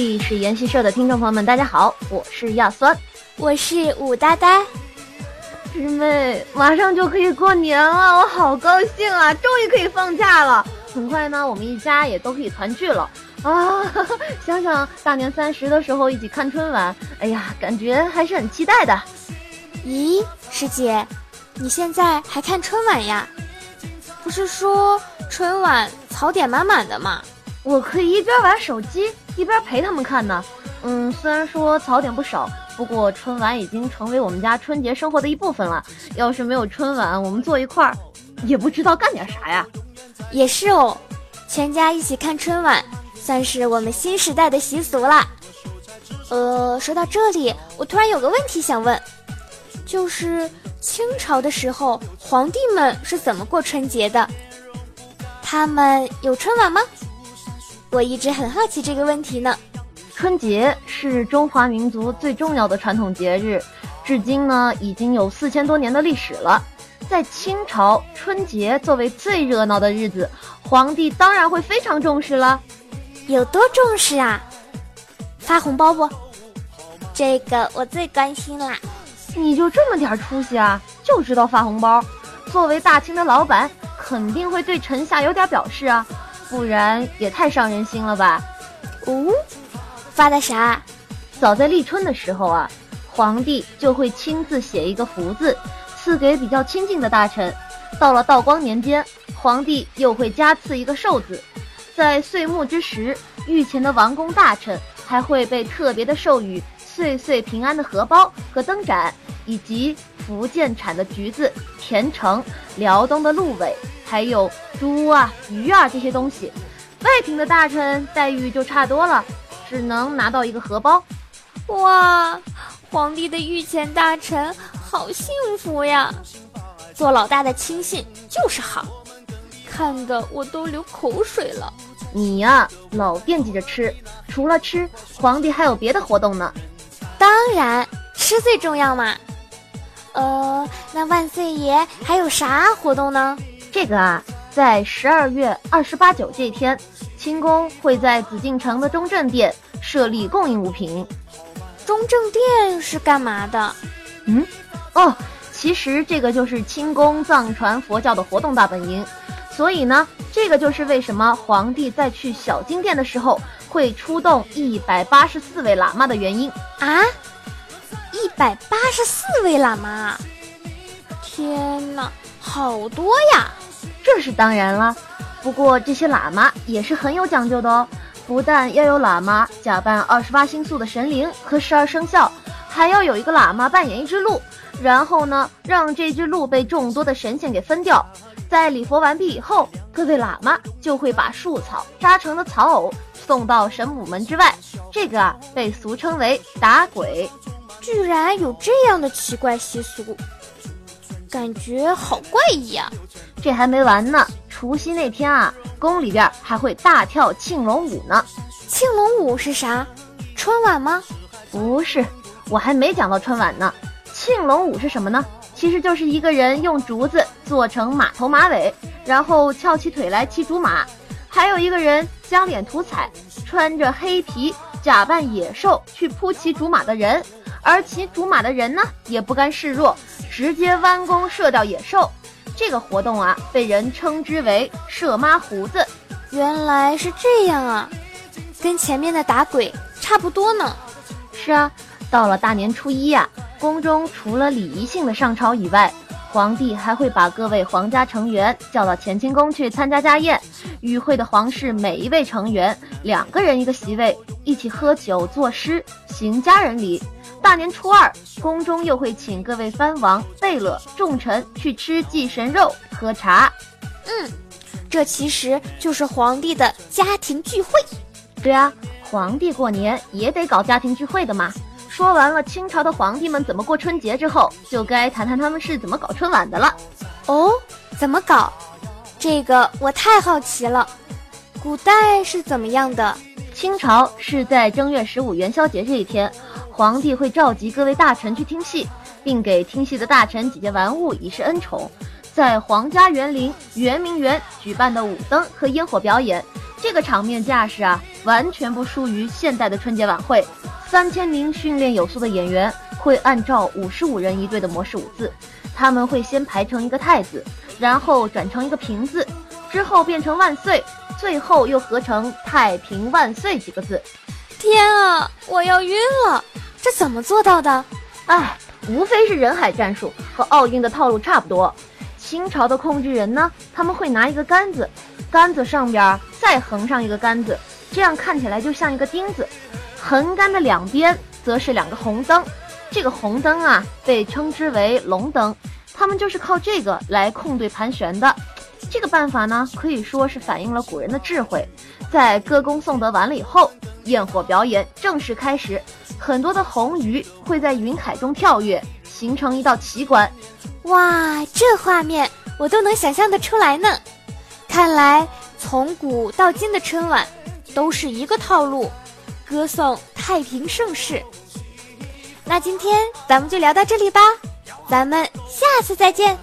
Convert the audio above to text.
历史研习社的听众朋友们，大家好，我是亚酸，我是武呆呆。师妹，马上就可以过年了，我好高兴啊！终于可以放假了。很快呢，我们一家也都可以团聚了啊！想想大年三十的时候一起看春晚，哎呀，感觉还是很期待的。咦，师姐，你现在还看春晚呀？不是说春晚槽点满满的吗？我可以一边玩手机一边陪他们看呢。嗯，虽然说槽点不少，不过春晚已经成为我们家春节生活的一部分了。要是没有春晚，我们坐一块儿，也不知道干点啥呀。也是哦，全家一起看春晚，算是我们新时代的习俗啦。呃，说到这里，我突然有个问题想问，就是清朝的时候，皇帝们是怎么过春节的？他们有春晚吗？我一直很好奇这个问题呢。春节是中华民族最重要的传统节日，至今呢已经有四千多年的历史了。在清朝，春节作为最热闹的日子，皇帝当然会非常重视了。有多重视啊？发红包不？这个我最关心啦。你就这么点出息啊？就知道发红包？作为大清的老板，肯定会对臣下有点表示啊，不然也太伤人心了吧？哦，发的啥？早在立春的时候啊，皇帝就会亲自写一个福字。赐给比较亲近的大臣，到了道光年间，皇帝又会加赐一个寿字。在岁末之时，御前的王公大臣还会被特别的授予岁岁平安的荷包和灯盏，以及福建产的橘子、甜橙、辽东的鹿尾，还有猪啊、鱼啊这些东西。外廷的大臣待遇就差多了，只能拿到一个荷包。哇，皇帝的御前大臣。好幸福呀！做老大的亲信就是好，看得我都流口水了。你呀，老惦记着吃，除了吃，皇帝还有别的活动呢。当然，吃最重要嘛。呃，那万岁爷还有啥活动呢？这个啊，在十二月二十八九这天，清宫会在紫禁城的中正殿设立供应物品。中正殿是干嘛的？嗯。哦，其实这个就是清宫藏传佛教的活动大本营，所以呢，这个就是为什么皇帝在去小金殿的时候会出动一百八十四位喇嘛的原因啊！一百八十四位喇嘛，天哪，好多呀！这是当然了，不过这些喇嘛也是很有讲究的哦，不但要有喇嘛假扮二十八星宿的神灵和十二生肖，还要有一个喇嘛扮演一只鹿。然后呢，让这只鹿被众多的神仙给分掉。在礼佛完毕以后，各位喇嘛就会把树草扎成的草偶送到神母门之外。这个啊，被俗称为打鬼。居然有这样的奇怪习俗，感觉好怪异啊！这还没完呢，除夕那天啊，宫里边还会大跳庆龙舞呢。庆龙舞是啥？春晚吗？不是，我还没讲到春晚呢。庆龙舞是什么呢？其实就是一个人用竹子做成马头马尾，然后翘起腿来骑竹马，还有一个人将脸涂彩，穿着黑皮，假扮野兽去扑骑竹马的人，而骑竹马的人呢也不甘示弱，直接弯弓射掉野兽。这个活动啊，被人称之为射妈胡子。原来是这样啊，跟前面的打鬼差不多呢。是啊，到了大年初一呀。宫中除了礼仪性的上朝以外，皇帝还会把各位皇家成员叫到乾清宫去参加家宴。与会的皇室每一位成员两个人一个席位，一起喝酒作诗，行家人礼。大年初二，宫中又会请各位藩王、贝勒、重臣去吃祭神肉、喝茶。嗯，这其实就是皇帝的家庭聚会。对啊，皇帝过年也得搞家庭聚会的嘛。说完了清朝的皇帝们怎么过春节之后，就该谈谈他们是怎么搞春晚的了。哦，怎么搞？这个我太好奇了。古代是怎么样的？清朝是在正月十五元宵节这一天，皇帝会召集各位大臣去听戏，并给听戏的大臣几件玩物以示恩宠。在皇家园林圆明园举办的舞灯和烟火表演，这个场面架势啊，完全不输于现代的春节晚会。三千名训练有素的演员会按照五十五人一队的模式舞姿，他们会先排成一个太子，然后转成一个平字，之后变成万岁，最后又合成太平万岁几个字。天啊，我要晕了！这怎么做到的？唉，无非是人海战术，和奥运的套路差不多。清朝的控制人呢，他们会拿一个杆子，杆子上边再横上一个杆子，这样看起来就像一个钉子。横杆的两边则是两个红灯，这个红灯啊被称之为龙灯，他们就是靠这个来控对盘旋的。这个办法呢，可以说是反映了古人的智慧。在歌功颂德完了以后，焰火表演正式开始，很多的红鱼会在云海中跳跃，形成一道奇观。哇，这画面我都能想象得出来呢！看来从古到今的春晚都是一个套路，歌颂太平盛世。那今天咱们就聊到这里吧，咱们下次再见。